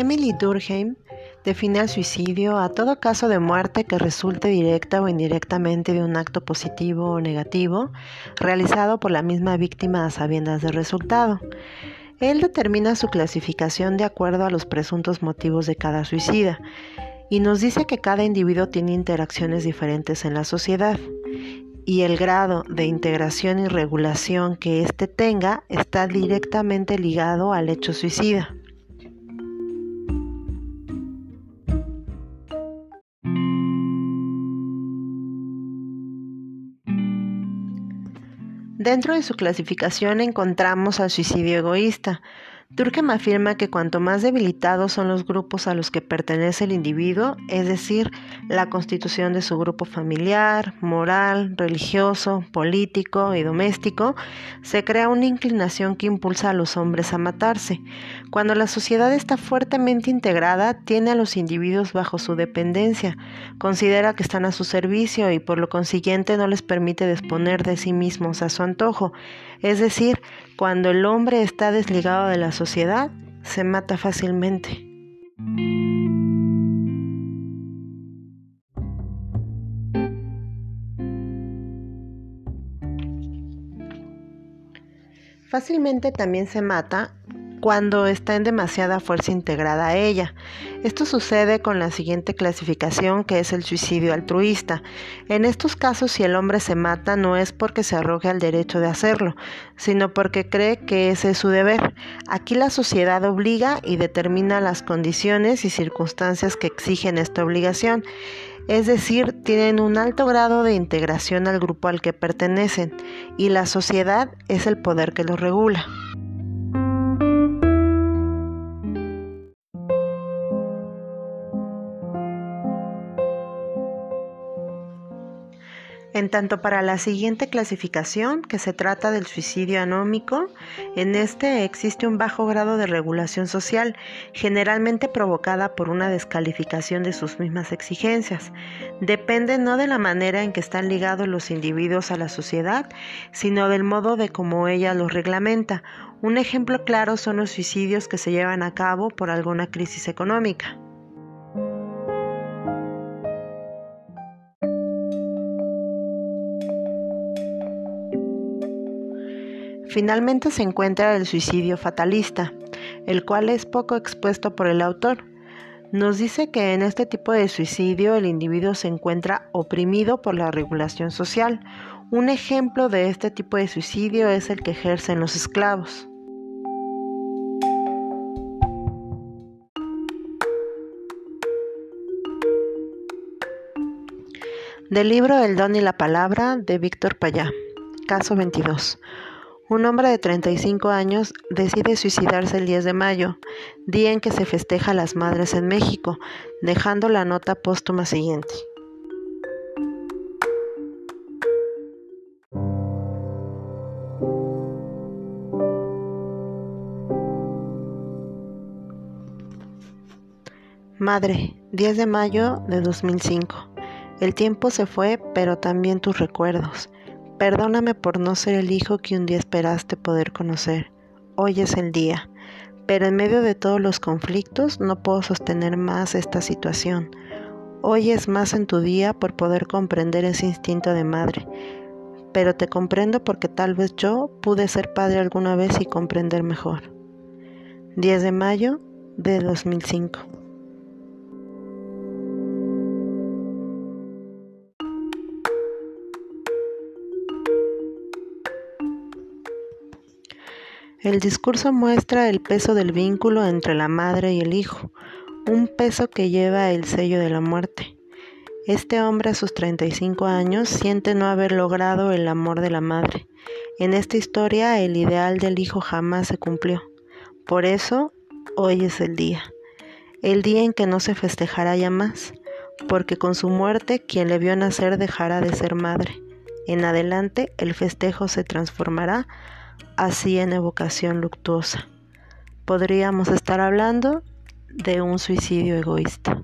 Emily Durkheim define al suicidio a todo caso de muerte que resulte directa o indirectamente de un acto positivo o negativo realizado por la misma víctima a sabiendas del resultado. Él determina su clasificación de acuerdo a los presuntos motivos de cada suicida y nos dice que cada individuo tiene interacciones diferentes en la sociedad y el grado de integración y regulación que éste tenga está directamente ligado al hecho suicida. Dentro de su clasificación encontramos al suicidio egoísta, Durkheim afirma que cuanto más debilitados son los grupos a los que pertenece el individuo, es decir, la constitución de su grupo familiar, moral, religioso, político y doméstico, se crea una inclinación que impulsa a los hombres a matarse. Cuando la sociedad está fuertemente integrada, tiene a los individuos bajo su dependencia, considera que están a su servicio y por lo consiguiente no les permite disponer de sí mismos a su antojo. Es decir, cuando el hombre está desligado de la sociedad, se mata fácilmente. Fácilmente también se mata cuando está en demasiada fuerza integrada a ella. Esto sucede con la siguiente clasificación que es el suicidio altruista. En estos casos si el hombre se mata no es porque se arroje al derecho de hacerlo, sino porque cree que ese es su deber. Aquí la sociedad obliga y determina las condiciones y circunstancias que exigen esta obligación es decir, tienen un alto grado de integración al grupo al que pertenecen y la sociedad es el poder que los regula. En tanto para la siguiente clasificación, que se trata del suicidio anómico, en este existe un bajo grado de regulación social, generalmente provocada por una descalificación de sus mismas exigencias. Depende no de la manera en que están ligados los individuos a la sociedad, sino del modo de cómo ella los reglamenta. Un ejemplo claro son los suicidios que se llevan a cabo por alguna crisis económica. Finalmente se encuentra el suicidio fatalista, el cual es poco expuesto por el autor. Nos dice que en este tipo de suicidio el individuo se encuentra oprimido por la regulación social. Un ejemplo de este tipo de suicidio es el que ejercen los esclavos. Del libro El don y la palabra de Víctor Payá, caso 22. Un hombre de 35 años decide suicidarse el 10 de mayo, día en que se festeja las madres en México, dejando la nota póstuma siguiente. Madre, 10 de mayo de 2005. El tiempo se fue, pero también tus recuerdos. Perdóname por no ser el hijo que un día esperaste poder conocer. Hoy es el día, pero en medio de todos los conflictos no puedo sostener más esta situación. Hoy es más en tu día por poder comprender ese instinto de madre, pero te comprendo porque tal vez yo pude ser padre alguna vez y comprender mejor. 10 de mayo de 2005 El discurso muestra el peso del vínculo entre la madre y el hijo, un peso que lleva el sello de la muerte. Este hombre a sus 35 años siente no haber logrado el amor de la madre. En esta historia el ideal del hijo jamás se cumplió. Por eso, hoy es el día. El día en que no se festejará ya más, porque con su muerte quien le vio nacer dejará de ser madre. En adelante el festejo se transformará así en evocación luctuosa. Podríamos estar hablando de un suicidio egoísta.